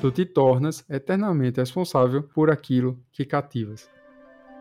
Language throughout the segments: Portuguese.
tu te tornas eternamente responsável por aquilo que cativas.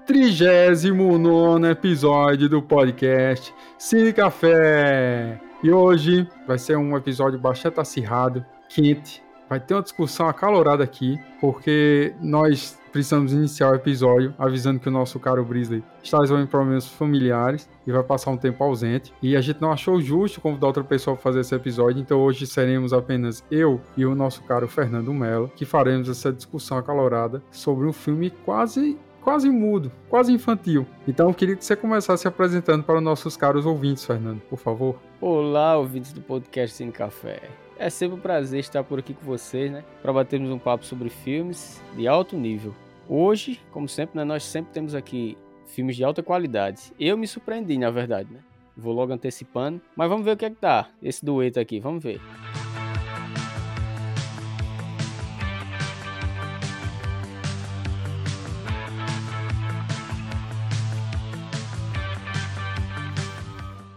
39 episódio do podcast Cine Café. E hoje vai ser um episódio bastante acirrado, quente. Vai ter uma discussão acalorada aqui, porque nós precisamos iniciar o episódio avisando que o nosso caro Brisley está resolvendo problemas familiares e vai passar um tempo ausente. E a gente não achou justo convidar outra pessoa para fazer esse episódio, então hoje seremos apenas eu e o nosso caro Fernando Mello que faremos essa discussão acalorada sobre um filme quase quase mudo, quase infantil. Então eu queria que você começasse apresentando para os nossos caros ouvintes, Fernando, por favor. Olá, ouvintes do podcast Sem Café. É sempre um prazer estar por aqui com vocês, né? Para batermos um papo sobre filmes de alto nível. Hoje, como sempre, né, nós sempre temos aqui filmes de alta qualidade. Eu me surpreendi, na verdade, né? Vou logo antecipando. Mas vamos ver o que é que tá esse dueto aqui, vamos ver.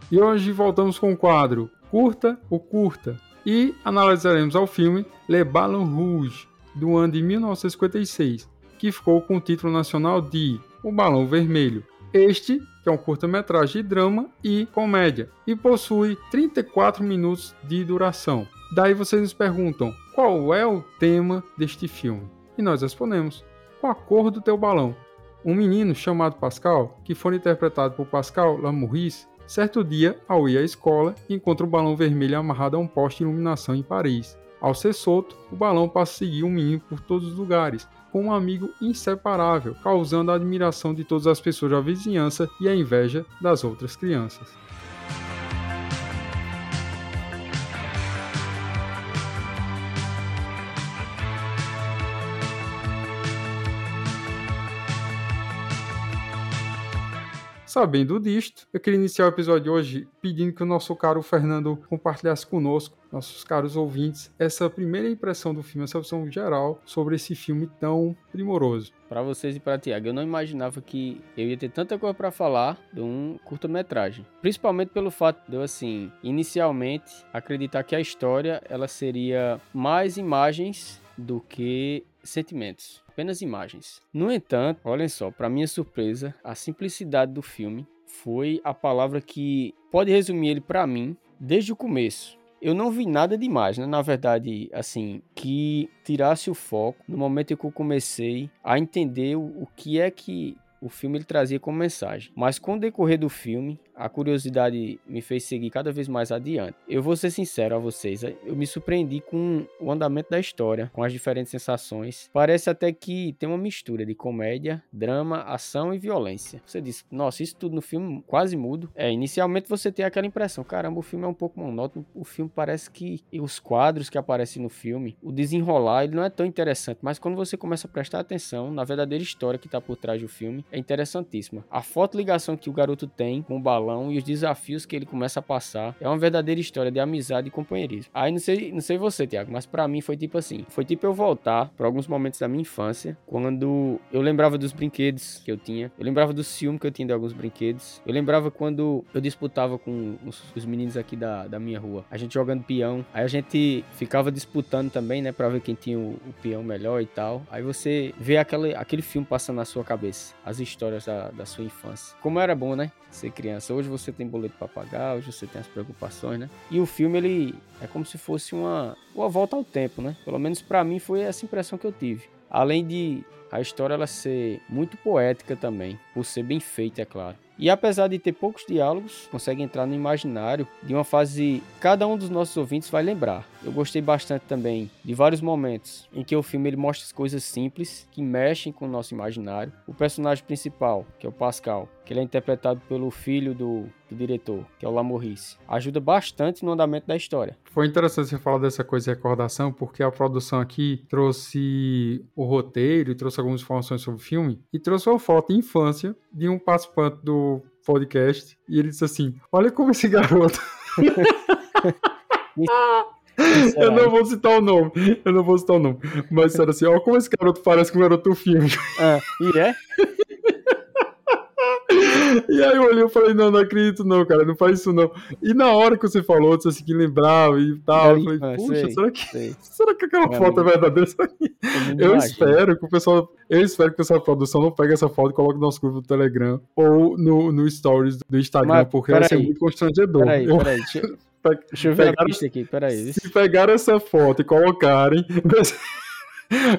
E hoje voltamos com o quadro Curta ou Curta, e analisaremos ao filme Le Ballon Rouge, do ano de 1956, que ficou com o título nacional de O Balão Vermelho. Este, que é um curta-metragem de drama e comédia, e possui 34 minutos de duração. Daí vocês nos perguntam, qual é o tema deste filme? E nós respondemos, com a cor do teu balão. Um menino chamado Pascal, que foi interpretado por Pascal Lamouris, Certo dia, ao ir à escola, encontra um balão vermelho amarrado a um poste de iluminação em Paris. Ao ser solto, o balão passa a seguir o menino por todos os lugares, com um amigo inseparável, causando a admiração de todas as pessoas da vizinhança e a inveja das outras crianças. Sabendo disto, eu queria iniciar o episódio de hoje pedindo que o nosso caro Fernando compartilhasse conosco, nossos caros ouvintes, essa primeira impressão do filme, essa visão geral sobre esse filme tão primoroso. Para vocês e para Tiago, eu não imaginava que eu ia ter tanta coisa para falar de um curta-metragem, principalmente pelo fato de eu assim, inicialmente acreditar que a história ela seria mais imagens do que sentimentos, apenas imagens. No entanto, olhem só, para minha surpresa, a simplicidade do filme foi a palavra que pode resumir ele para mim desde o começo. Eu não vi nada demais, né? Na verdade, assim, que tirasse o foco no momento em que eu comecei a entender o, que é que o filme ele trazia como mensagem. Mas com o decorrer do filme, a curiosidade me fez seguir cada vez mais adiante. Eu vou ser sincero a vocês, eu me surpreendi com o andamento da história, com as diferentes sensações. Parece até que tem uma mistura de comédia, drama, ação e violência. Você diz, nossa, isso tudo no filme quase mudo. É, inicialmente você tem aquela impressão, caramba, o filme é um pouco monótono, o filme parece que os quadros que aparecem no filme, o desenrolar, ele não é tão interessante, mas quando você começa a prestar atenção na verdadeira história que está por trás do filme, é interessantíssima. A foto ligação que o garoto tem com o balão e os desafios que ele começa a passar é uma verdadeira história de amizade e companheirismo. Aí não sei, não sei você, Tiago, mas para mim foi tipo assim, foi tipo eu voltar para alguns momentos da minha infância, quando eu lembrava dos brinquedos que eu tinha, eu lembrava do ciúme que eu tinha de alguns brinquedos, eu lembrava quando eu disputava com os, os meninos aqui da, da minha rua, a gente jogando peão, aí a gente ficava disputando também, né, para ver quem tinha o, o peão melhor e tal. Aí você vê aquele, aquele filme passando na sua cabeça, as histórias da, da sua infância. Como era bom, né? Ser criança. Hoje você tem boleto para pagar, hoje você tem as preocupações, né? E o filme, ele é como se fosse uma, uma volta ao tempo, né? Pelo menos para mim foi essa impressão que eu tive. Além de a história ela ser muito poética também, por ser bem feita, é claro. E apesar de ter poucos diálogos, consegue entrar no imaginário de uma fase cada um dos nossos ouvintes vai lembrar. Eu gostei bastante também de vários momentos em que o filme ele mostra as coisas simples que mexem com o nosso imaginário. O personagem principal, que é o Pascal, que ele é interpretado pelo filho do, do diretor, que é o Lamorrice, ajuda bastante no andamento da história. Foi interessante você falar dessa coisa de recordação, porque a produção aqui trouxe o roteiro, trouxe algumas informações sobre o filme e trouxe uma foto de infância de um participante do podcast e ele disse assim: Olha como esse garoto. Eu não vou citar o nome, eu não vou citar o nome. Mas disseram assim: olha como esse garoto parece com o garoto do filme. Ah, e é? E aí eu olhei e falei, não, não acredito não, cara, não faz isso não. E na hora que você falou, você assim que lembrava e tal, eu falei, puxa, sei, será, que, sei. será que aquela foto é verdadeira? Eu, eu espero que o pessoal, eu espero que da produção não pegue essa foto e coloque no nosso grupo do Telegram ou no, no stories do Instagram, Mas, porque vai ser muito constrangedor. Peraí, peraí, deixa, deixa eu ver pegar, a pista aqui, peraí. Se pegar essa foto e colocarem...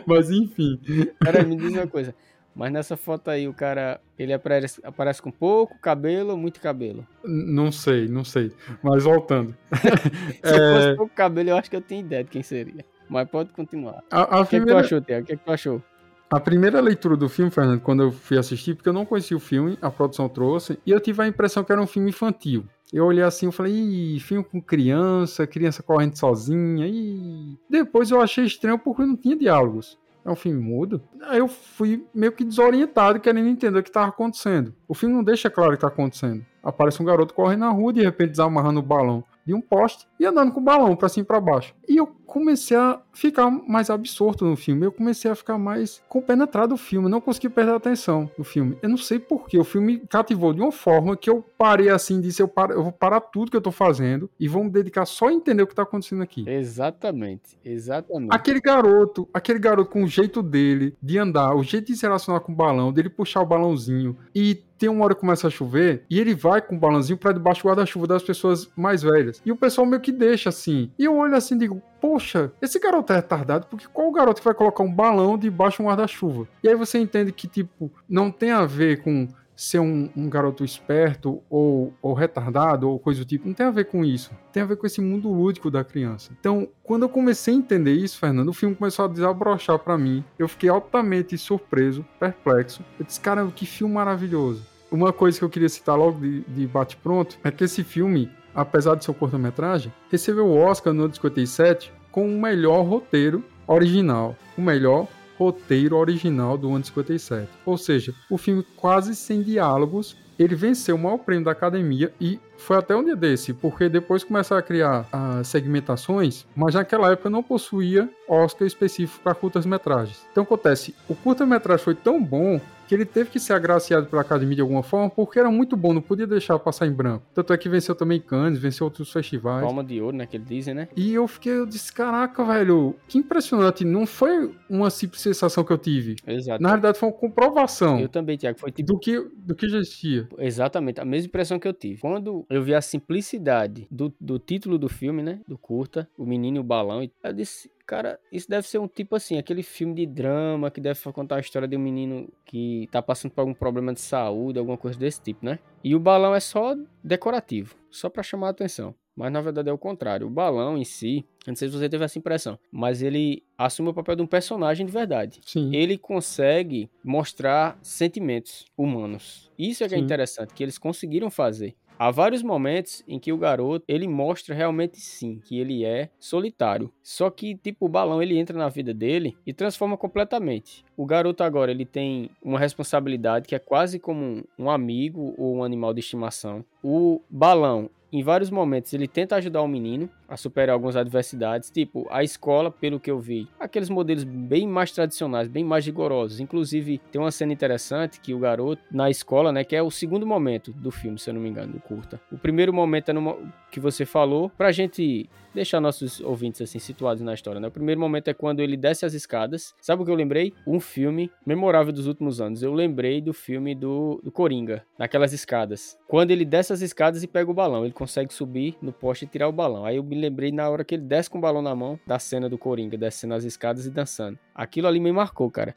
Mas enfim. Peraí, me diz uma coisa. Mas nessa foto aí, o cara, ele aparece, aparece com pouco cabelo ou muito cabelo? Não sei, não sei. Mas voltando. Se é... fosse pouco cabelo, eu acho que eu tenho ideia de quem seria. Mas pode continuar. A, a o que, primeira... é que tu achou, Tiago? O que, é que tu achou? A primeira leitura do filme, Fernando, quando eu fui assistir, porque eu não conhecia o filme, a produção trouxe, e eu tive a impressão que era um filme infantil. Eu olhei assim e falei, Ih, filme com criança, criança correndo sozinha. E depois eu achei estranho porque não tinha diálogos. É um filme mudo. Aí eu fui meio que desorientado, querendo entender o que estava acontecendo. O filme não deixa claro o que está acontecendo. Aparece um garoto correndo na rua, de repente desamarrando o balão de um poste e andando com o balão para cima e para baixo. E eu comecei a ficar mais absorto no filme. Eu comecei a ficar mais compenetrado no filme. não consegui perder a atenção no filme. Eu não sei porquê. O filme cativou de uma forma que eu parei assim, disse: eu, eu vou parar tudo que eu tô fazendo e vou me dedicar só a entender o que tá acontecendo aqui. Exatamente. Exatamente. Aquele garoto, aquele garoto com o jeito dele de andar, o jeito de se relacionar com o balão, dele puxar o balãozinho e tem uma hora que começa a chover e ele vai com o balãozinho para debaixo do guarda-chuva das pessoas mais velhas. E o pessoal meio que deixa assim. E eu olho assim e digo, poxa, esse garoto é retardado, porque qual garoto que vai colocar um balão debaixo de um guarda-chuva? E aí você entende que, tipo, não tem a ver com ser um, um, garoto esperto ou, ou, retardado ou coisa do tipo. Não tem a ver com isso. Tem a ver com esse mundo lúdico da criança. Então, quando eu comecei a entender isso, Fernando, o filme começou a desabrochar para mim. Eu fiquei altamente surpreso, perplexo. Eu disse, caramba, que filme maravilhoso. Uma coisa que eu queria citar logo de, de bate-pronto é que esse filme, apesar de ser um curta-metragem, recebeu o Oscar no ano de 57 com o melhor roteiro original. O melhor roteiro original do ano de 57. Ou seja, o filme quase sem diálogos, ele venceu o maior prêmio da academia e foi até um dia desse, porque depois começaram a criar as segmentações, mas naquela época não possuía Oscar específico para curtas-metragens. Então acontece, o curta-metragem foi tão bom que ele teve que ser agraciado pela academia de alguma forma, porque era muito bom, não podia deixar passar em branco. Tanto é que venceu também Cannes, venceu outros festivais. Palma de ouro, né, que ele dizem, né? E eu fiquei, eu disse, caraca, velho, que impressionante. Não foi uma simples sensação que eu tive. Exato. Na realidade, foi uma comprovação. Eu também, Tiago, foi tipo... Do que, do que já existia. Exatamente, a mesma impressão que eu tive. Quando eu vi a simplicidade do, do título do filme, né, do curta, o menino e o balão, eu disse, Cara, isso deve ser um tipo assim, aquele filme de drama que deve contar a história de um menino que tá passando por algum problema de saúde, alguma coisa desse tipo, né? E o balão é só decorativo, só para chamar a atenção. Mas na verdade é o contrário. O balão em si, não sei se você teve essa impressão, mas ele assume o papel de um personagem de verdade. Sim. Ele consegue mostrar sentimentos humanos. Isso é que é Sim. é interessante, que eles conseguiram fazer. Há vários momentos em que o garoto, ele mostra realmente sim que ele é solitário. Só que tipo o balão ele entra na vida dele e transforma completamente. O garoto agora ele tem uma responsabilidade que é quase como um amigo ou um animal de estimação. O balão em vários momentos ele tenta ajudar o menino a superar algumas adversidades, tipo a escola, pelo que eu vi, aqueles modelos bem mais tradicionais, bem mais rigorosos. Inclusive, tem uma cena interessante que o garoto na escola, né, que é o segundo momento do filme, se eu não me engano, do curta. O primeiro momento é no que você falou, pra gente deixar nossos ouvintes assim situados na história, né? O primeiro momento é quando ele desce as escadas. Sabe o que eu lembrei? Um filme memorável dos últimos anos. Eu lembrei do filme do, do Coringa, naquelas escadas. Quando ele desce as escadas e pega o balão, ele consegue subir no poste e tirar o balão. Aí eu me lembrei na hora que ele desce com o balão na mão da cena do Coringa, descendo as escadas e dançando. Aquilo ali me marcou, cara.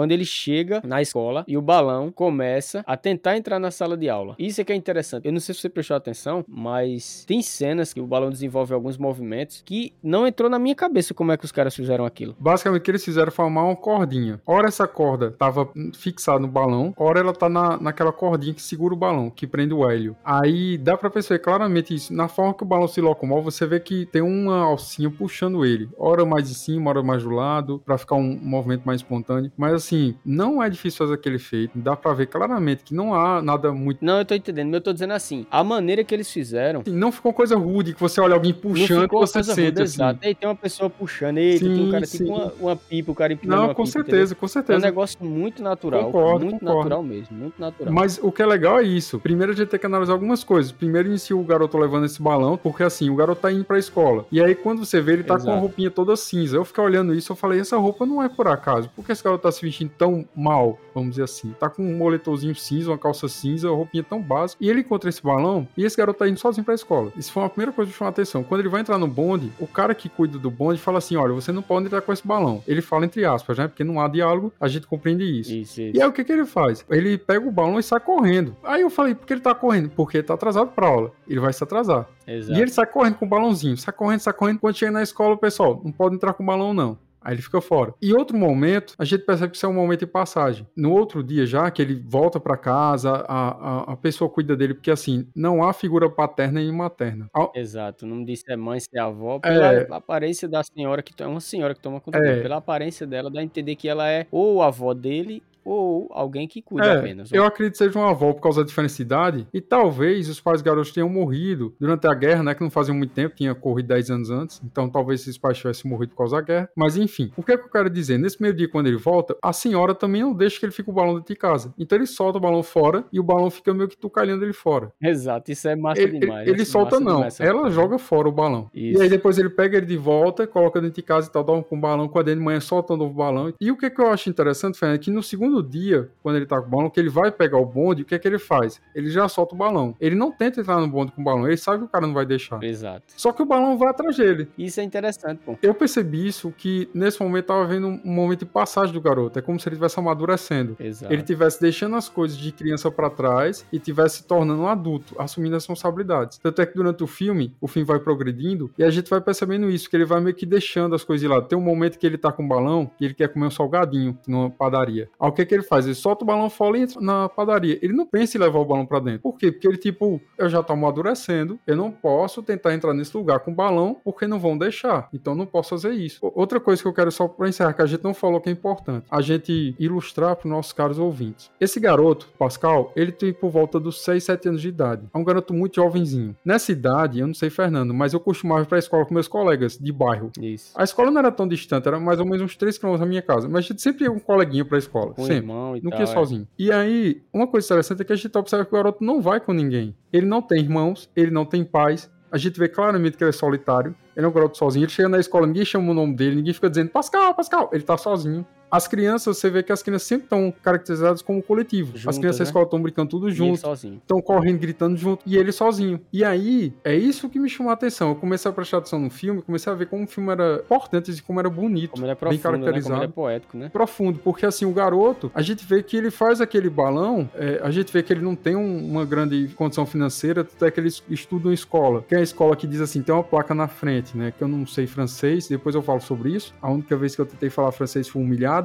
Quando ele chega na escola e o balão começa a tentar entrar na sala de aula. Isso é que é interessante. Eu não sei se você prestou atenção, mas tem cenas que o balão desenvolve alguns movimentos que não entrou na minha cabeça como é que os caras fizeram aquilo. Basicamente, o que eles fizeram foi formar uma cordinha. Ora essa corda tava fixada no balão, ora ela tá na, naquela cordinha que segura o balão, que prende o hélio. Aí dá pra perceber claramente isso. Na forma que o balão se locomove, você vê que tem uma alcinha puxando ele. Ora mais de cima, ora mais do lado, para ficar um movimento mais espontâneo. Mas assim, assim, não é difícil fazer aquele efeito. Dá pra ver claramente que não há nada muito. Não, eu tô entendendo. Eu tô dizendo assim, a maneira que eles fizeram. Assim, não ficou coisa rude que você olha alguém puxando e você sente. Rude, assim. Exato. Aí tem uma pessoa puxando, sim, tem um cara sim. tipo uma, uma pipa, o cara empinando Não, com pipa, certeza, entendeu? com certeza. É um negócio muito natural. Concordo, muito concordo. natural mesmo, muito natural. Mas o que é legal é isso. Primeiro a gente tem que analisar algumas coisas. Primeiro inicia o garoto levando esse balão, porque assim, o garoto tá indo pra escola. E aí quando você vê, ele tá Exato. com a roupinha toda cinza. Eu fiquei olhando isso, eu falei, essa roupa não é por acaso. Por que esse garoto tá se vestindo tão mal, vamos dizer assim? Tá com um moletomzinho cinza, uma calça cinza, uma roupinha tão básica. E ele encontra esse balão e esse garoto tá indo sozinho pra escola. Isso foi uma primeira coisa que chamou a atenção. Quando ele vai entrar no bonde, o cara que cuida do bonde fala assim: olha, você não pode entrar com esse balão. Ele fala entre aspas, né? Porque não há diálogo, a gente compreende isso. isso, isso. E aí o que, que ele faz? Ele pega o balão e sai correndo. Aí eu falei, por que ele tá correndo? Porque ele tá atrasado pra aula. Ele vai se atrasar. Exato. E ele sai correndo com o balãozinho, sai correndo, sai correndo. Quando chega na escola, o pessoal, não pode entrar com o balão, não. Aí ele fica fora. E outro momento, a gente percebe que isso é um momento de passagem. No outro dia já, que ele volta para casa, a, a, a, pessoa cuida dele, porque assim, não há figura paterna e materna. Exato, não disse é mãe, se é avó, pela é... aparência da senhora, que é uma senhora que toma conta é... dele. Pela aparência dela, dá a entender que ela é ou a avó dele ou alguém que cuida é, apenas. Eu acredito que seja uma avó por causa da diferença de idade, e talvez os pais garotos tenham morrido durante a guerra, né, que não fazia muito tempo, tinha corrido 10 anos antes, então talvez esses pais tivessem morrido por causa da guerra, mas enfim, o que é que eu quero dizer? Nesse primeiro dia, quando ele volta, a senhora também não deixa que ele fique o balão dentro de casa, então ele solta o balão fora, e o balão fica meio que tucalhando ele fora. Exato, isso é massa ele, demais. Ele, ele solta não, ela joga fora o balão. Isso. E aí depois ele pega ele de volta, coloca dentro de casa e tal, dá um com o balão, com a de manhã soltando o balão. E o que, é que eu acho interessante, Fernando, é que no segundo dia, quando ele tá com o balão, que ele vai pegar o bonde, o que é que ele faz? Ele já solta o balão. Ele não tenta entrar no bonde com o balão, ele sabe que o cara não vai deixar. Exato. Só que o balão vai atrás dele. Isso é interessante, pô. Eu percebi isso que nesse momento tava vendo um momento de passagem do garoto. É como se ele estivesse amadurecendo. Exato. Ele estivesse deixando as coisas de criança para trás e estivesse se tornando um adulto, assumindo as responsabilidades. Tanto é que durante o filme, o filme vai progredindo e a gente vai percebendo isso, que ele vai meio que deixando as coisas de lado. Tem um momento que ele tá com o balão e ele quer comer um salgadinho numa padaria. Aí o que é que ele faz? Ele solta o balão fora e entra na padaria. Ele não pensa em levar o balão para dentro. Por quê? Porque ele, tipo, eu já tô amadurecendo, eu não posso tentar entrar nesse lugar com balão porque não vão deixar. Então não posso fazer isso. Outra coisa que eu quero só para encerrar, que a gente não falou que é importante, a gente ilustrar para nossos caros ouvintes. Esse garoto, Pascal, ele tem por volta dos 6, 7 anos de idade. É um garoto muito jovenzinho. Nessa idade, eu não sei, Fernando, mas eu costumava ir pra escola com meus colegas de bairro. Isso. A escola não era tão distante, era mais ou menos uns 3 km da minha casa. Mas a gente sempre ia com um coleguinha pra escola. Com sempre. E não tal, ia sozinho. É. E aí, uma coisa interessante é que a gente observa que o garoto não vai com ninguém. Ele não tem irmãos, ele não tem pais. A gente vê claramente que ele é solitário. Ele é um garoto sozinho. Ele chega na escola, ninguém chama o nome dele, ninguém fica dizendo Pascal, Pascal. Ele tá sozinho. As crianças, você vê que as crianças sempre estão caracterizadas como coletivo. Juntas, as crianças né? da escola estão brincando tudo junto. Estão correndo, gritando junto. E ele sozinho. E aí, é isso que me chamou a atenção. Eu comecei a prestar atenção no filme, comecei a ver como o filme era importante e como era bonito. Como ele é profundo, bem caracterizado. Né? Como ele é poético, né? Profundo, porque assim, o garoto, a gente vê que ele faz aquele balão, é, a gente vê que ele não tem um, uma grande condição financeira, até que ele estuda em escola. Que é a escola que diz assim, tem uma placa na frente, né? Que eu não sei francês, depois eu falo sobre isso. A única vez que eu tentei falar francês foi humilhado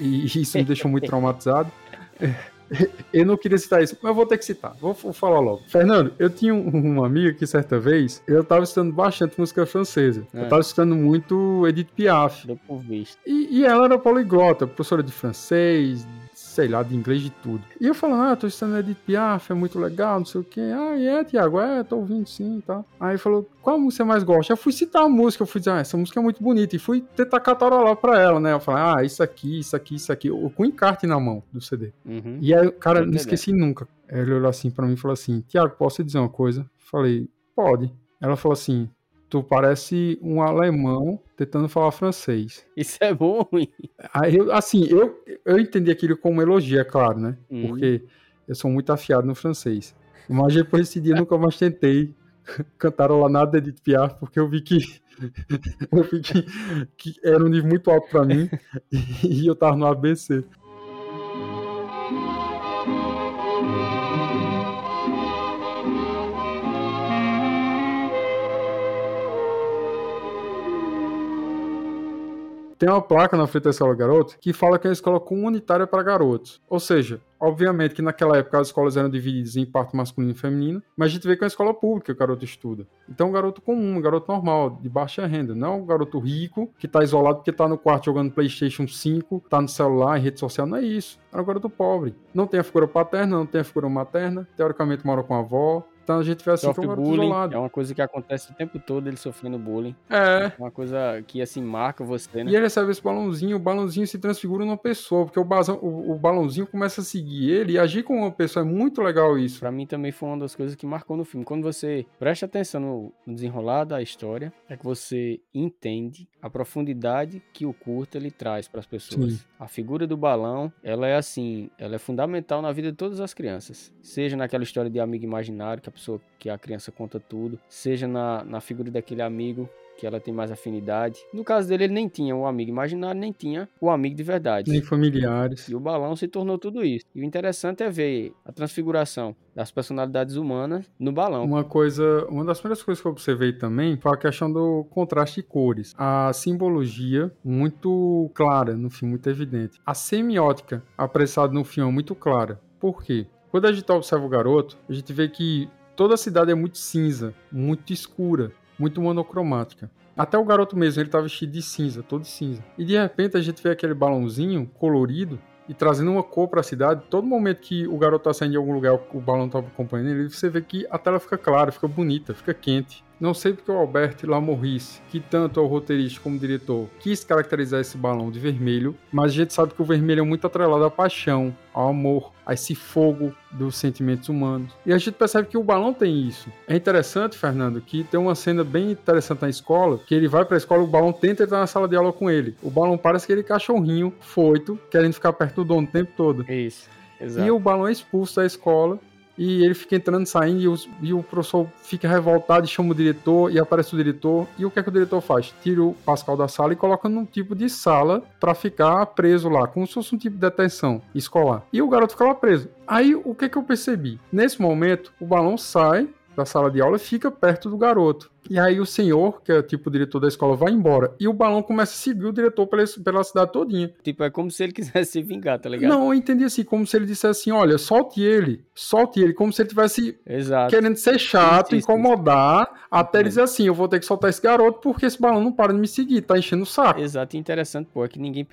e isso me deixou muito traumatizado. Eu não queria citar isso, mas eu vou ter que citar. Vou, falar logo. Fernando, eu tinha uma amiga que certa vez eu tava estudando bastante música francesa. É. Eu tava estudando muito Edith Piaf. E, e ela era poliglota, professora de francês, sei lá, de inglês de tudo. E eu falando, ah, tô estudando Edith Piaf, é muito legal, não sei o quê. Ah, é, Tiago, é, tô ouvindo sim e tá. tal. Aí ele falou, qual música você mais gosta? Eu fui citar a música, eu fui dizer, ah, essa música é muito bonita. E fui tentar catarolar pra ela, né? Eu falei, ah, isso aqui, isso aqui, isso aqui. Com encarte na mão do CD. Uhum. E aí, cara, não esqueci nunca. Ele olhou assim pra mim e falou assim, Tiago, posso dizer uma coisa? Falei, pode. Ela falou assim, tu parece um alemão tentando falar francês. Isso é bom ruim? Aí, eu, assim, eu, eu entendi aquilo como elogio, é claro, né? Uhum. Porque eu sou muito afiado no francês. Mas depois desse dia nunca mais tentei cantar lá nada de Piaf, porque eu vi que eu vi que, que era um nível muito alto para mim e eu tava no ABC. Tem uma placa na frente da escola garoto que fala que é uma escola comunitária para garotos. Ou seja, Obviamente que naquela época as escolas eram divididas em parte masculina e feminina, mas a gente vê que é uma escola pública o garoto estuda. Então, um garoto comum, um garoto normal, de baixa renda, não um garoto rico que tá isolado porque tá no quarto jogando PlayStation 5, tá no celular, em rede social, não é isso. É um garoto pobre. Não tem a figura paterna, não tem a figura materna, teoricamente mora com a avó, então a gente vê assim como bullying, isolado. é uma coisa que acontece o tempo todo, ele sofrendo bullying. É. Uma coisa que, assim, marca você, né? E ele recebe esse balãozinho, o balãozinho se transfigura numa pessoa, porque o, basão, o, o balãozinho começa a seguir ele e agir como uma pessoa. É muito legal isso. Pra mim também foi uma das coisas que marcou no filme. Quando você presta atenção no, no desenrolar da história, é que você entende a profundidade que o curta ele traz para as pessoas. Sim. A figura do balão, ela é assim, ela é fundamental na vida de todas as crianças. Seja naquela história de amigo imaginário, que a pessoa, que a criança conta tudo, seja na, na figura daquele amigo que ela tem mais afinidade. No caso dele, ele nem tinha o amigo imaginário, nem tinha o amigo de verdade. Nem familiares. E o balão se tornou tudo isso. E o interessante é ver a transfiguração das personalidades humanas no balão. Uma coisa, uma das primeiras coisas que eu observei também foi a questão do contraste de cores. A simbologia muito clara no filme, muito evidente. A semiótica apressada no filme é muito clara. Por quê? Quando a gente observa o garoto, a gente vê que toda a cidade é muito cinza, muito escura, muito monocromática. Até o garoto mesmo, ele tá vestido de cinza, todo cinza. E de repente a gente vê aquele balãozinho colorido e trazendo uma cor para a cidade. Todo momento que o garoto tá saindo de algum lugar, o balão tá acompanhando ele, você vê que a tela fica clara, fica bonita, fica quente. Não sei porque o Albert Lamorris, que tanto é o roteirista como o diretor, quis caracterizar esse balão de vermelho, mas a gente sabe que o vermelho é muito atrelado à paixão, ao amor, a esse fogo dos sentimentos humanos. E a gente percebe que o balão tem isso. É interessante, Fernando, que tem uma cena bem interessante na escola, que ele vai pra escola, o balão tenta entrar na sala de aula com ele. O balão parece aquele cachorrinho foito, querendo ficar perto do dono o tempo todo. Isso. Exato. E o balão é expulso da escola e ele fica entrando e saindo e, e o professor fica revoltado e chama o diretor e aparece o diretor. E o que é que o diretor faz? Tira o Pascal da sala e coloca num tipo de sala pra ficar preso lá, como se fosse um tipo de detenção escolar. E o garoto fica lá preso. Aí o que é que eu percebi? Nesse momento, o balão sai da sala de aula e fica perto do garoto. E aí o senhor, que é tipo o diretor da escola, vai embora. E o balão começa a seguir o diretor pela, pela cidade todinha. Tipo, é como se ele quisesse se vingar, tá ligado? Não, eu entendi assim, como se ele dissesse assim, olha, solte ele, solte ele, como se ele tivesse Exato. querendo ser chato, incomodar, até ele dizer assim, eu vou ter que soltar esse garoto porque esse balão não para de me seguir, tá enchendo o saco. Exato, e interessante, pô, é que ninguém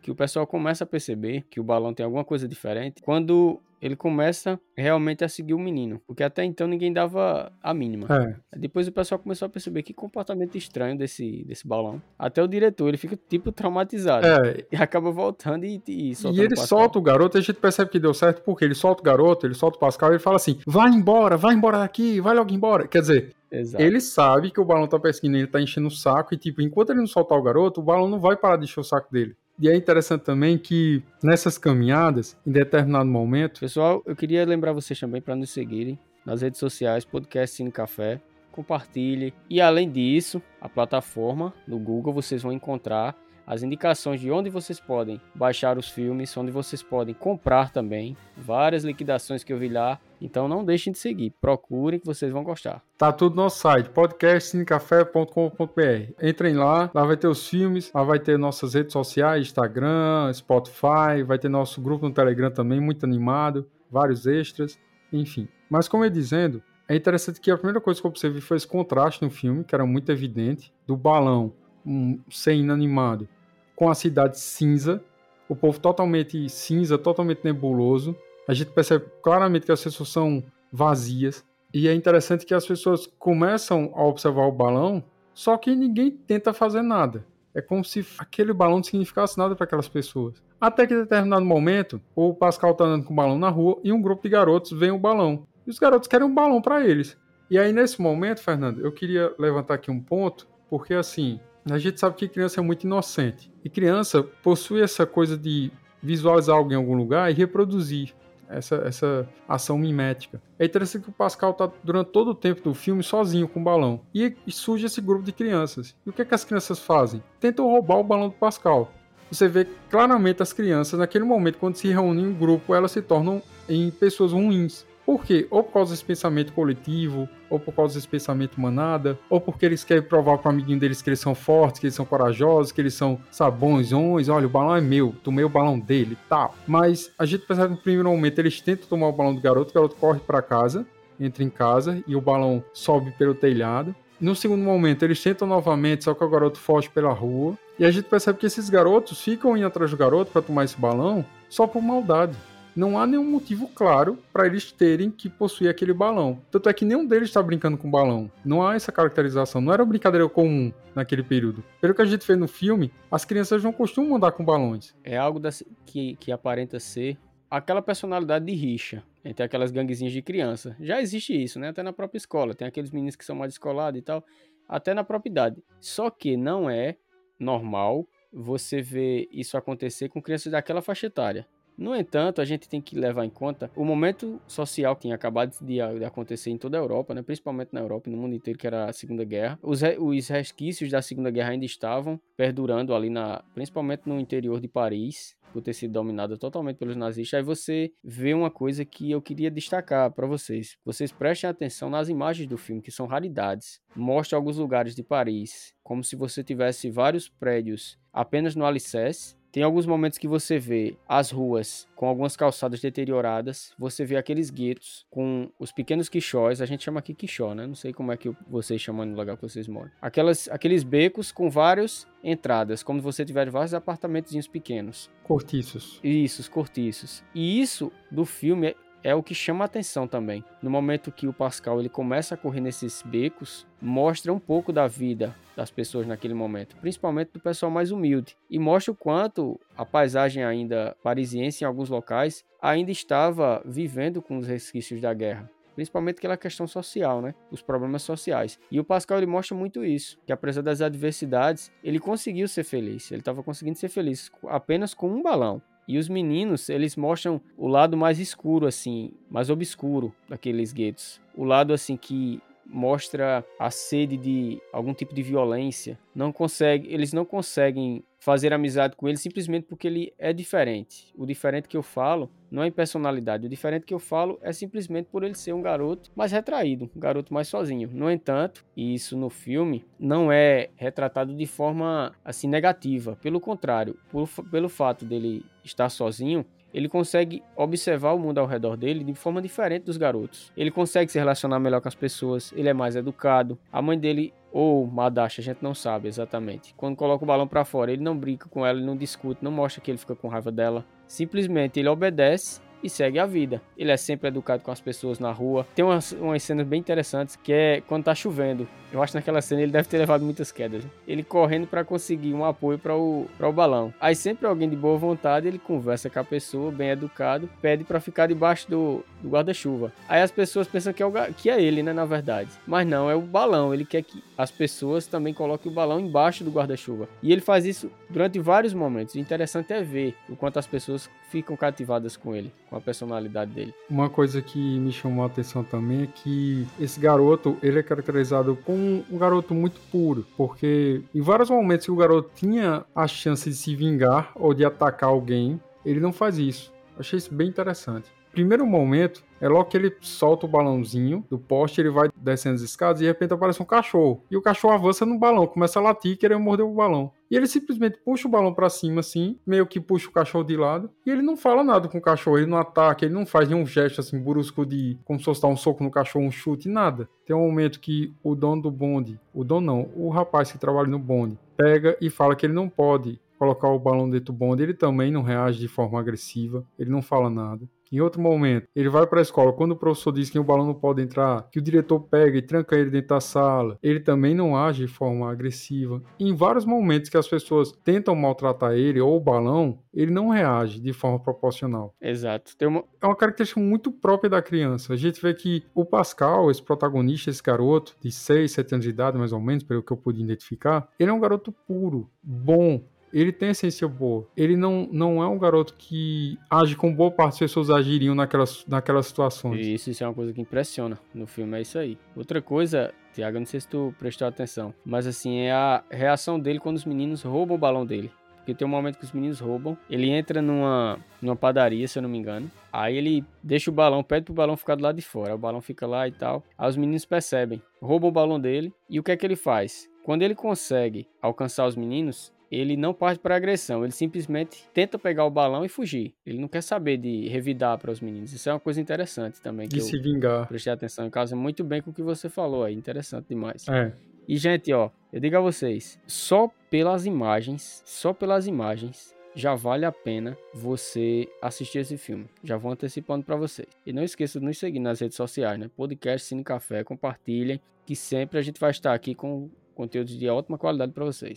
que o pessoal começa a perceber que o balão tem alguma coisa diferente quando ele começa realmente a seguir o menino, porque até então ninguém dava a mínima. É, Depois o pessoal começou a perceber que comportamento estranho desse, desse balão. Até o diretor, ele fica tipo traumatizado. é. E acaba voltando e, e E ele o solta o garoto, e a gente percebe que deu certo, porque ele solta o garoto, ele solta o Pascal, e ele fala assim, vai embora, vai embora daqui, vai logo embora. Quer dizer, Exato. ele sabe que o balão tá perseguindo, ele tá enchendo o saco, e tipo, enquanto ele não soltar o garoto, o balão não vai parar de encher o saco dele. E é interessante também que nessas caminhadas, em determinado momento, Pessoal, eu queria lembrar vocês também para nos seguirem nas redes sociais, podcast Cine Café. Compartilhe. E além disso, a plataforma do Google vocês vão encontrar as indicações de onde vocês podem baixar os filmes, onde vocês podem comprar também. Várias liquidações que eu vi lá. Então não deixem de seguir. Procurem que vocês vão gostar. Tá tudo no nosso site, podcastcinecafé.com.br. Entrem lá, lá vai ter os filmes, lá vai ter nossas redes sociais, Instagram, Spotify, vai ter nosso grupo no Telegram também, muito animado, vários extras, enfim. Mas como eu dizendo, é interessante que a primeira coisa que eu observei foi esse contraste no filme, que era muito evidente, do balão um, ser inanimado com a cidade cinza, o povo totalmente cinza, totalmente nebuloso. A gente percebe claramente que as pessoas são vazias, e é interessante que as pessoas começam a observar o balão, só que ninguém tenta fazer nada. É como se aquele balão não significasse nada para aquelas pessoas. Até que em determinado momento, o Pascal tá andando com o balão na rua e um grupo de garotos vê o balão. E os garotos querem um balão para eles. E aí nesse momento, Fernando, eu queria levantar aqui um ponto, porque assim, a gente sabe que criança é muito inocente. E criança possui essa coisa de visualizar algo em algum lugar e reproduzir essa, essa ação mimética. É interessante que o Pascal tá durante todo o tempo do filme sozinho com o balão. E, surge esse grupo de crianças. E o que, é que as crianças fazem? Tentam roubar o balão do Pascal. Você vê claramente as crianças, naquele momento, quando se reúnem em grupo, elas se tornam em pessoas ruins. Por quê? Ou por causa desse pensamento coletivo, ou por causa desse pensamento manada, ou porque eles querem provar para o amiguinho deles que eles são fortes, que eles são corajosos, que eles são sabõezões, olha, o balão é meu, tomei o balão dele tal. Mas a gente percebe que no primeiro momento eles tentam tomar o balão do garoto, o garoto corre para casa, entra em casa e o balão sobe pelo telhado. No segundo momento, eles tentam novamente, só que o garoto foge pela rua. E a gente percebe que esses garotos ficam indo atrás do garoto para tomar esse balão só por maldade. Não há nenhum motivo claro para eles terem que possuir aquele balão. Tanto é que nenhum deles está brincando com balão. Não há essa caracterização. Não era uma brincadeira comum naquele período. Pelo que a gente vê no filme, as crianças não costumam andar com balões. É algo que, que aparenta ser aquela personalidade de rixa entre aquelas ganguezinhas de criança. Já existe isso, né? Até na própria escola. Tem aqueles meninos que são mais descolados e tal. Até na própria idade. Só que não é normal você ver isso acontecer com crianças daquela faixa etária. No entanto, a gente tem que levar em conta o momento social que tinha acabado de, acontecer em toda a Europa, né? principalmente na Europa e no mundo inteiro, que era a Segunda Guerra. Os, os resquícios da Segunda Guerra ainda estavam perdurando ali, na, principalmente no interior de Paris, por ter sido dominada totalmente pelos nazistas. Aí você vê uma coisa que eu queria destacar para vocês. Vocês prestem atenção nas imagens do filme, que são raridades. Mostra alguns lugares de Paris, como se você tivesse vários prédios apenas no alicerce tem alguns momentos que você vê as ruas com algumas calçadas deterioradas, você vê aqueles guetos com os pequenos quixós, a gente chama aqui quixó, né? Não sei como é que vocês chamam no lugar que vocês moram. Aquelas, aqueles becos com várias entradas, como se você tiver vários apartamentozinhos pequenos. Cortiços. Isso, cortiços. E isso do filme é o que chama a atenção também. No momento que o Pascal ele começa a correr nesses becos, mostra um pouco da vida das pessoas naquele momento, principalmente do pessoal mais humilde, e mostra o quanto a paisagem ainda parisiense em alguns locais ainda estava vivendo com os resquícios da guerra principalmente aquela questão social, né? Os problemas sociais. E o Pascal ele mostra muito isso, que apesar das adversidades, ele conseguiu ser feliz. Ele estava conseguindo ser feliz apenas com um balão. E os meninos, eles mostram o lado mais escuro, assim, mais obscuro daqueles guetos. O lado, assim, que mostra a sede de algum tipo de violência. Não consegue, eles não conseguem fazer amizade com ele simplesmente porque ele é diferente. O diferente que eu falo não é em personalidade. O diferente que eu falo é simplesmente por ele ser um garoto mais retraído, um garoto mais sozinho. No entanto, isso no filme não é retratado de forma assim negativa. Pelo contrário, por, pelo fato dele estar sozinho, ele consegue observar o mundo ao redor dele de forma diferente dos garotos. Ele consegue se relacionar melhor com as pessoas, ele é mais educado. A mãe dele ou Madashi, a gente não sabe exatamente. Quando coloca o balão para fora, ele não brinca com ela, ele não discute, não mostra que ele fica com raiva dela. Simplesmente ele obedece e segue a vida. Ele é sempre educado com as pessoas na rua. Tem umas, umas cenas bem interessantes que é quando tá chovendo. Eu acho que naquela cena ele deve ter levado muitas quedas. Ele correndo para conseguir um apoio para o, o balão. Aí sempre alguém de boa vontade, ele conversa com a pessoa, bem educado, pede para ficar debaixo do, do guarda-chuva. Aí as pessoas pensam que é, o, que é ele, né, na verdade. Mas não, é o balão. Ele quer que as pessoas também coloquem o balão embaixo do guarda-chuva. E ele faz isso durante vários momentos. O interessante é ver o quanto as pessoas ficam cativadas com ele, com a personalidade dele. Uma coisa que me chamou a atenção também é que esse garoto, ele é caracterizado como um garoto muito puro, porque em vários momentos que o garoto tinha a chance de se vingar ou de atacar alguém, ele não faz isso. Achei isso bem interessante primeiro momento, é logo que ele solta o balãozinho do poste, ele vai descendo as escadas e de repente aparece um cachorro. E o cachorro avança no balão, começa a latir, querendo morder o balão. E ele simplesmente puxa o balão para cima assim, meio que puxa o cachorro de lado, e ele não fala nada com o cachorro, ele não ataca, ele não faz nenhum gesto assim brusco de como se fosse dar um soco no cachorro, um chute, nada. Tem um momento que o dono do bonde, o dono não, o rapaz que trabalha no bonde, pega e fala que ele não pode colocar o balão dentro do bonde, ele também não reage de forma agressiva, ele não fala nada. Em outro momento, ele vai para a escola. Quando o professor diz que o balão não pode entrar, que o diretor pega e tranca ele dentro da sala, ele também não age de forma agressiva. Em vários momentos que as pessoas tentam maltratar ele ou o balão, ele não reage de forma proporcional. Exato. Uma... É uma característica muito própria da criança. A gente vê que o Pascal, esse protagonista, esse garoto de 6, 7 anos de idade, mais ou menos, pelo que eu pude identificar, ele é um garoto puro, bom, ele tem essência boa. Ele não, não é um garoto que age como boa parte das pessoas agiriam naquelas, naquelas situações. Isso, isso é uma coisa que impressiona no filme, é isso aí. Outra coisa, Tiago, não sei se tu prestou atenção, mas assim, é a reação dele quando os meninos roubam o balão dele. porque tem um momento que os meninos roubam. Ele entra numa, numa padaria, se eu não me engano. Aí ele deixa o balão, pede pro balão ficar do lado de fora. O balão fica lá e tal. Aí os meninos percebem, roubam o balão dele. E o que é que ele faz? Quando ele consegue alcançar os meninos, ele não parte para agressão, ele simplesmente tenta pegar o balão e fugir. Ele não quer saber de revidar para os meninos. Isso é uma coisa interessante também. De se vingar. Prestei atenção, casa muito bem com o que você falou aí, interessante demais. É. E, gente, ó, eu digo a vocês, só pelas imagens, só pelas imagens, já vale a pena você assistir esse filme. Já vou antecipando para vocês. E não esqueça de nos seguir nas redes sociais, né? Podcast Cine Café, compartilhem, que sempre a gente vai estar aqui com conteúdos de ótima qualidade para vocês.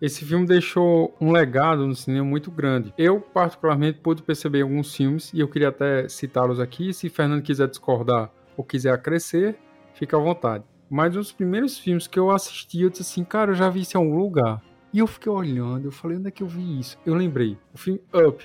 Esse filme deixou um legado no cinema muito grande. Eu, particularmente, pude perceber alguns filmes e eu queria até citá-los aqui. Se Fernando quiser discordar ou quiser acrescer, fica à vontade. Mas um dos primeiros filmes que eu assisti, eu disse assim, cara, eu já vi isso em algum lugar. E eu fiquei olhando, eu falei, onde é que eu vi isso? Eu lembrei, o filme Up,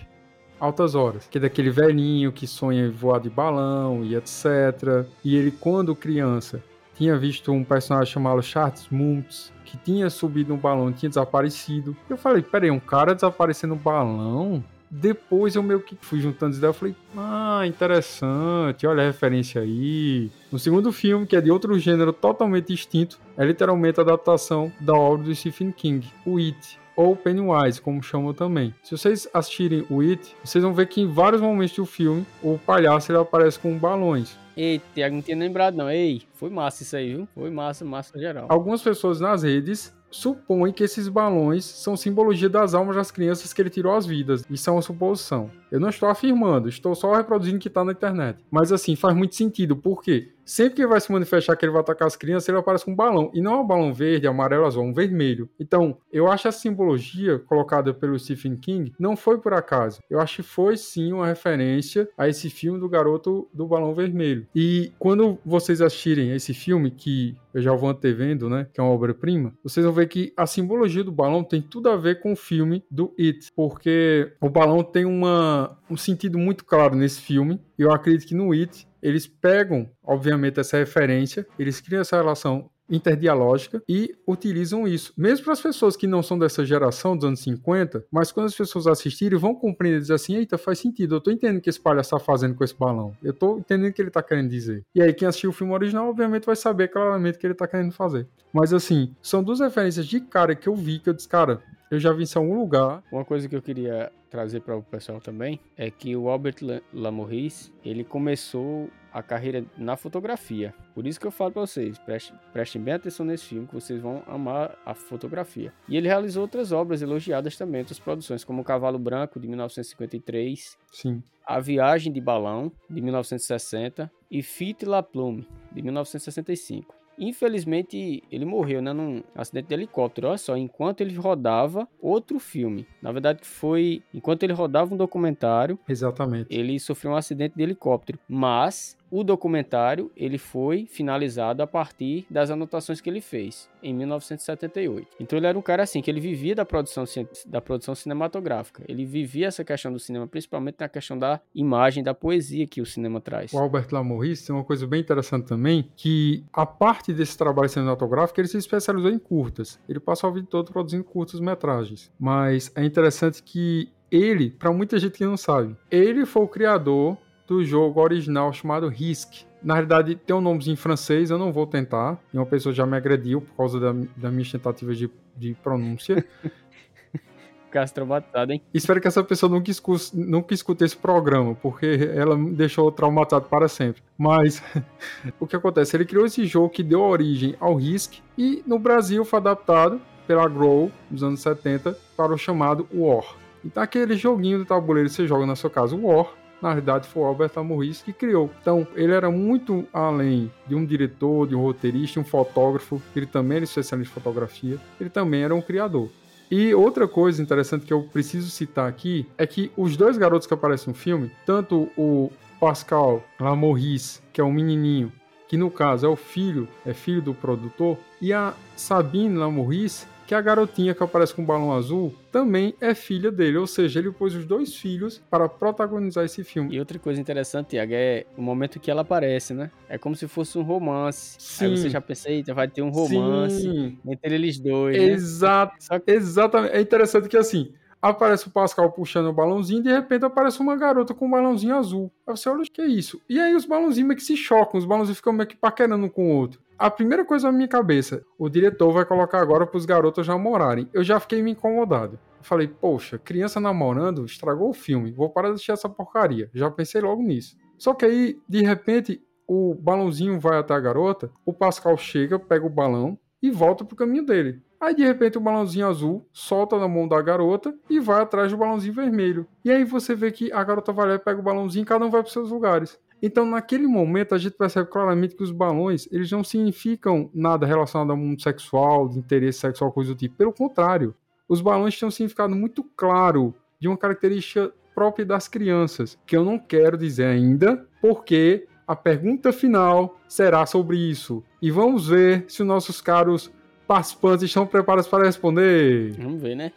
Altas Horas, que é daquele velhinho que sonha em voar de balão e etc. E ele, quando criança, tinha visto um personagem chamado Charles Muntz, que tinha subido um balão, tinha desaparecido. Eu falei, peraí, um cara desaparecendo um balão? Depois eu meio que fui juntando as ideias, falei, ah, interessante, olha a referência aí. No segundo filme, que é de outro gênero totalmente distinto, é literalmente a adaptação da obra do Stephen King, o It, ou Pennywise, como chamam também. Se vocês assistirem o It, vocês vão ver que em vários momentos do filme, o palhaço ele aparece com balões. Ei, Tiago, não tinha lembrado não. Ei, foi massa isso aí, viu? Foi massa, massa geral. Algumas pessoas nas redes supõem que esses balões são simbologia das almas das crianças que ele tirou as vidas. Isso é uma suposição. Eu não estou afirmando, estou só reproduzindo o que está na internet. Mas assim, faz muito sentido, porque sempre que vai se manifestar que ele vai atacar as crianças, ele aparece com um balão. E não é um balão verde, amarelo, azul, é um vermelho. Então, eu acho a simbologia colocada pelo Stephen King não foi por acaso. Eu acho que foi sim uma referência a esse filme do garoto do balão vermelho. E quando vocês assistirem esse filme, que eu já vou antevendo, né? Que é uma obra-prima, vocês vão ver que a simbologia do balão tem tudo a ver com o filme do It. Porque o balão tem uma um sentido muito claro nesse filme. Eu acredito que no It eles pegam, obviamente, essa referência, eles criam essa relação interdialógica e utilizam isso. Mesmo para as pessoas que não são dessa geração dos anos 50, mas quando as pessoas assistirem vão compreender dizer assim, eita, faz sentido, eu estou entendendo o que esse palhaço está fazendo com esse balão. Eu estou entendendo o que ele está querendo dizer. E aí quem assistiu o filme original, obviamente, vai saber claramente o que ele está querendo fazer. Mas assim, são duas referências de cara que eu vi, que eu disse, cara, eu já vi isso em algum lugar. Uma coisa que eu queria trazer para o pessoal também é que o Albert Lamorris, ele começou a carreira na fotografia. Por isso que eu falo para vocês, prestem, prestem bem atenção nesse filme que vocês vão amar a fotografia. E ele realizou outras obras elogiadas também, outras produções, como O Cavalo Branco de 1953, Sim. A Viagem de Balão de 1960 e Fit La Plume de 1965. Infelizmente, ele morreu, né, num acidente de helicóptero. Olha só, enquanto ele rodava outro filme. Na verdade, foi enquanto ele rodava um documentário. Exatamente. Ele sofreu um acidente de helicóptero. Mas o documentário ele foi finalizado a partir das anotações que ele fez em 1978. Então ele era um cara assim que ele vivia da produção da produção cinematográfica. Ele vivia essa questão do cinema, principalmente na questão da imagem, da poesia que o cinema traz. O Albert Lamorris tem uma coisa bem interessante também, que a parte desse trabalho cinematográfico ele se especializou em curtas. Ele passou a vida todo produzindo curtas metragens. Mas é interessante que ele, para muita gente que não sabe, ele foi o criador do jogo original chamado Risk. Na realidade, tem um nome em francês, eu não vou tentar. E uma pessoa já me agrediu por causa da, da minha tentativa de, de pronúncia. Ficasse traumatizado, hein? Espero que essa pessoa nunca escute, nunca escute esse programa, porque ela me deixou traumatizado para sempre. Mas o que acontece? Ele criou esse jogo que deu origem ao Risk e no Brasil foi adaptado pela Grow nos anos 70 para o chamado War. Então aquele joguinho de tabuleiro que você joga na sua casa, War, na realidade foi Albert Amorris que criou. Então, ele era muito além de um diretor, de um roteirista, um fotógrafo, ele também era especialista em fotografia, ele também era um criador. E outra coisa interessante que eu preciso citar aqui é que os dois garotos que aparecem no filme, tanto o Pascal Lamorris, que é um menininho, que no caso é o filho, é filho do produtor, e a Sabine Lamorris, que a garotinha que aparece com o balão azul também é filha dele, ou seja, ele pôs os dois filhos para protagonizar esse filme. E outra coisa interessante, Tiago, é o momento que ela aparece, né? É como se fosse um romance. Sim. Aí você já pensa, eita, vai ter um romance Sim. entre eles dois. Né? Exato. Né? Que... Exatamente. É interessante que assim, aparece o Pascal puxando o balãozinho e de repente aparece uma garota com um balãozinho azul. Aí você olha, o que é isso? E aí os balãozinhos meio que se chocam, os balãozinhos ficam meio que paquerando um com o outro. A primeira coisa na minha cabeça, o diretor vai colocar agora para os garotos já morarem. Eu já fiquei me incomodado. Falei, poxa, criança namorando estragou o filme, vou parar de assistir essa porcaria. Já pensei logo nisso. Só que aí, de repente, o balãozinho vai até a garota, o Pascal chega, pega o balão e volta pro caminho dele. Aí de repente o balãozinho azul solta na mão da garota e vai atrás do balãozinho vermelho. E aí você vê que a garota vai lá e pega o balãozinho e cada um vai para seus lugares. Então, naquele momento, a gente percebe claramente que os balões, eles não significam nada relacionado ao mundo sexual, de interesse sexual, coisa do tipo. Pelo contrário, os balões têm um significado muito claro de uma característica própria das crianças, que eu não quero dizer ainda, porque a pergunta final será sobre isso. E vamos ver se os nossos caros participantes estão preparados para responder. Vamos ver, né?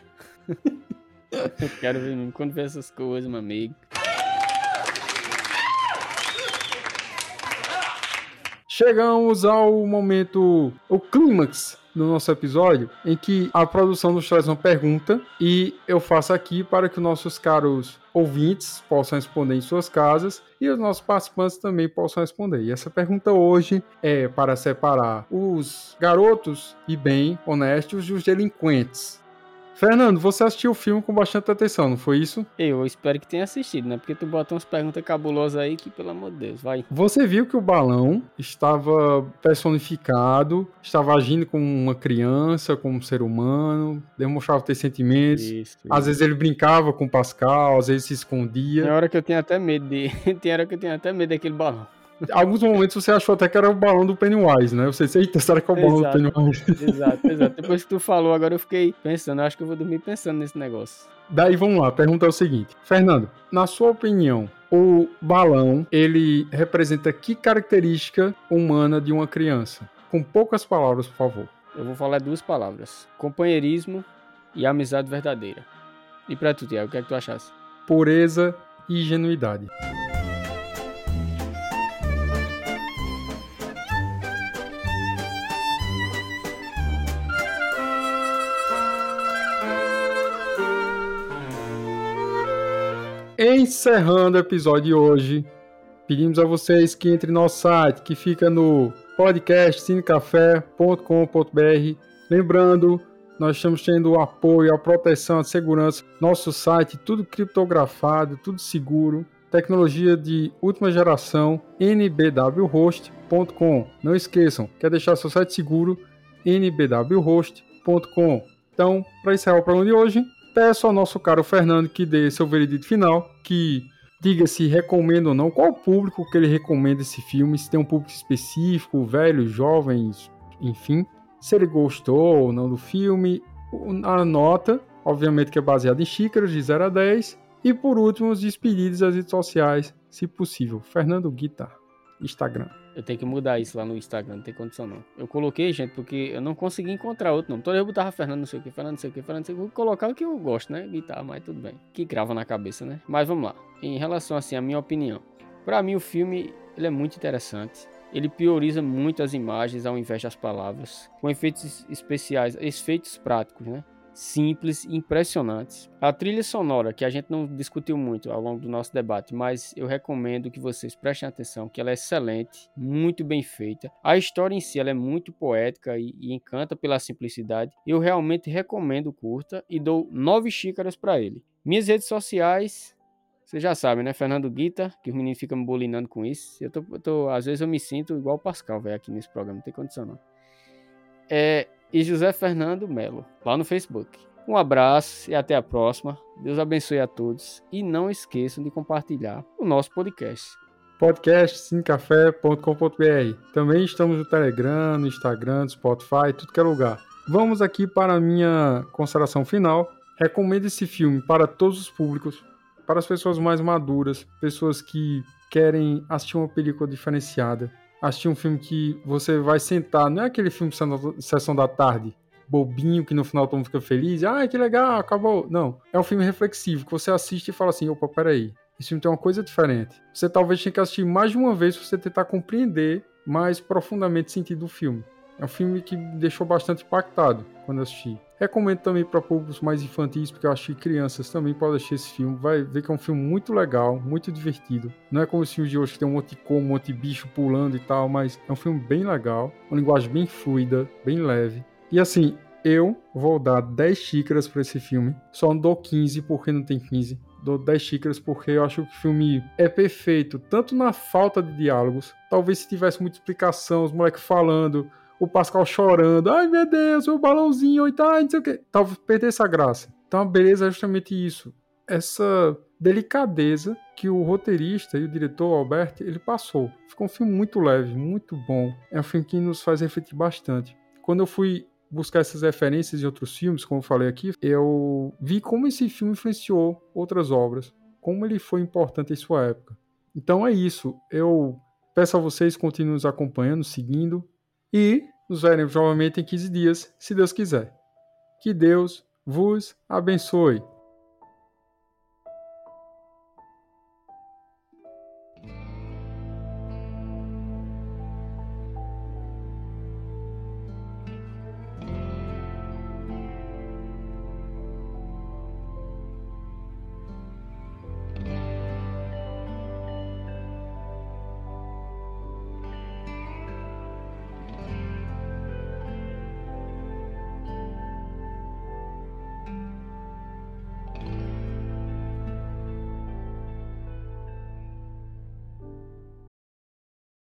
Eu quero ver quando ver essas coisas, meu amigo. Chegamos ao momento, o clímax do nosso episódio, em que a produção nos traz uma pergunta e eu faço aqui para que os nossos caros ouvintes possam responder em suas casas e os nossos participantes também possam responder. E essa pergunta hoje é para separar os garotos e bem honestos dos delinquentes. Fernando, você assistiu o filme com bastante atenção, não foi isso? Eu espero que tenha assistido, né? Porque tu bota umas perguntas cabulosas aí que, pelo amor de Deus, vai. Você viu que o balão estava personificado, estava agindo como uma criança, como um ser humano, demonstrava ter sentimentos. Isso, isso. Às vezes ele brincava com o Pascal, às vezes se escondia. Tem hora que eu tenho até medo de. Tem hora que eu tenho até medo daquele balão alguns momentos você achou até que era o balão do Pennywise, né? Você disse, eita, será que é o balão exato, do Pennywise? Exato, exato. Depois que tu falou, agora eu fiquei pensando, acho que eu vou dormir pensando nesse negócio. Daí vamos lá, a pergunta é o seguinte. Fernando, na sua opinião, o balão, ele representa que característica humana de uma criança? Com poucas palavras, por favor. Eu vou falar duas palavras. Companheirismo e amizade verdadeira. E pra tu, Tiago, o que é que tu achasse? Pureza e ingenuidade. Encerrando o episódio de hoje, pedimos a vocês que entrem no nosso site, que fica no podcastcinecafé.com.br. Lembrando, nós estamos tendo o apoio, a proteção, a segurança. Nosso site, tudo criptografado, tudo seguro. Tecnologia de última geração, nbwhost.com. Não esqueçam, quer deixar seu site seguro? nbwhost.com. Então, para encerrar o programa de hoje, Peço ao nosso caro Fernando que dê seu veredito final, que diga se recomenda ou não, qual o público que ele recomenda esse filme, se tem um público específico, velhos, jovens, enfim, se ele gostou ou não do filme, a nota, obviamente que é baseada em xícaras de 0 a 10, e por último, os despedidos das redes sociais, se possível. Fernando Guitar, Instagram. Eu tenho que mudar isso lá no Instagram, não tem condição não. Eu coloquei, gente, porque eu não consegui encontrar outro nome. Toda vez eu botava Fernando não sei o que, Fernando não sei o que, Fernando não sei o que. Vou colocar o que eu gosto, né? Guitarra, mas tudo bem. Que grava na cabeça, né? Mas vamos lá. Em relação, assim, à minha opinião. Para mim, o filme, ele é muito interessante. Ele prioriza muito as imagens ao invés das palavras. Com efeitos especiais, efeitos práticos, né? Simples e impressionantes. A trilha sonora, que a gente não discutiu muito ao longo do nosso debate, mas eu recomendo que vocês prestem atenção, que ela é excelente, muito bem feita. A história em si ela é muito poética e, e encanta pela simplicidade. Eu realmente recomendo curta e dou nove xícaras para ele. Minhas redes sociais, vocês já sabem, né? Fernando Guita, que os meninos ficam me bolinando com isso. Eu tô, eu tô, às vezes eu me sinto igual o Pascal, velho, aqui nesse programa, não tem condição não. É, e José Fernando Melo, lá no Facebook. Um abraço e até a próxima. Deus abençoe a todos e não esqueçam de compartilhar o nosso podcast. Podcast cinecafé.com.br. Também estamos no Telegram, no Instagram, no Spotify, tudo que é lugar. Vamos aqui para a minha consideração final. Recomendo esse filme para todos os públicos, para as pessoas mais maduras, pessoas que querem assistir uma película diferenciada, assistir um filme que você vai sentar, não é aquele filme sessão da tarde, bobinho que no final todo mundo fica feliz. Ah, que legal, acabou. Não. É um filme reflexivo que você assiste e fala assim: opa, peraí. Esse filme tem uma coisa diferente. Você talvez tenha que assistir mais de uma vez para você tentar compreender mais profundamente o sentido do filme. É um filme que me deixou bastante impactado quando assisti. Recomendo também para públicos mais infantis, porque eu acho que crianças também podem assistir esse filme. Vai ver que é um filme muito legal, muito divertido. Não é como os filmes de hoje que tem um monte de cor, um monte de bicho pulando e tal, mas é um filme bem legal, uma linguagem bem fluida, bem leve. E assim, eu vou dar 10 xícaras para esse filme. Só não dou 15 porque não tem 15. Dou 10 xícaras porque eu acho que o filme é perfeito, tanto na falta de diálogos. Talvez se tivesse muita explicação, os moleques falando, o Pascal chorando, ai meu Deus, o balãozinho tal, não sei o que. Talvez perdesse a graça. Então a beleza é justamente isso. Essa delicadeza que o roteirista e o diretor Albert ele passou. Ficou um filme muito leve, muito bom. É um filme que nos faz refletir bastante. Quando eu fui buscar essas referências em outros filmes, como eu falei aqui, eu vi como esse filme influenciou outras obras, como ele foi importante em sua época. Então é isso. Eu peço a vocês continuem nos acompanhando, seguindo e nos veremos novamente em 15 dias, se Deus quiser. Que Deus vos abençoe.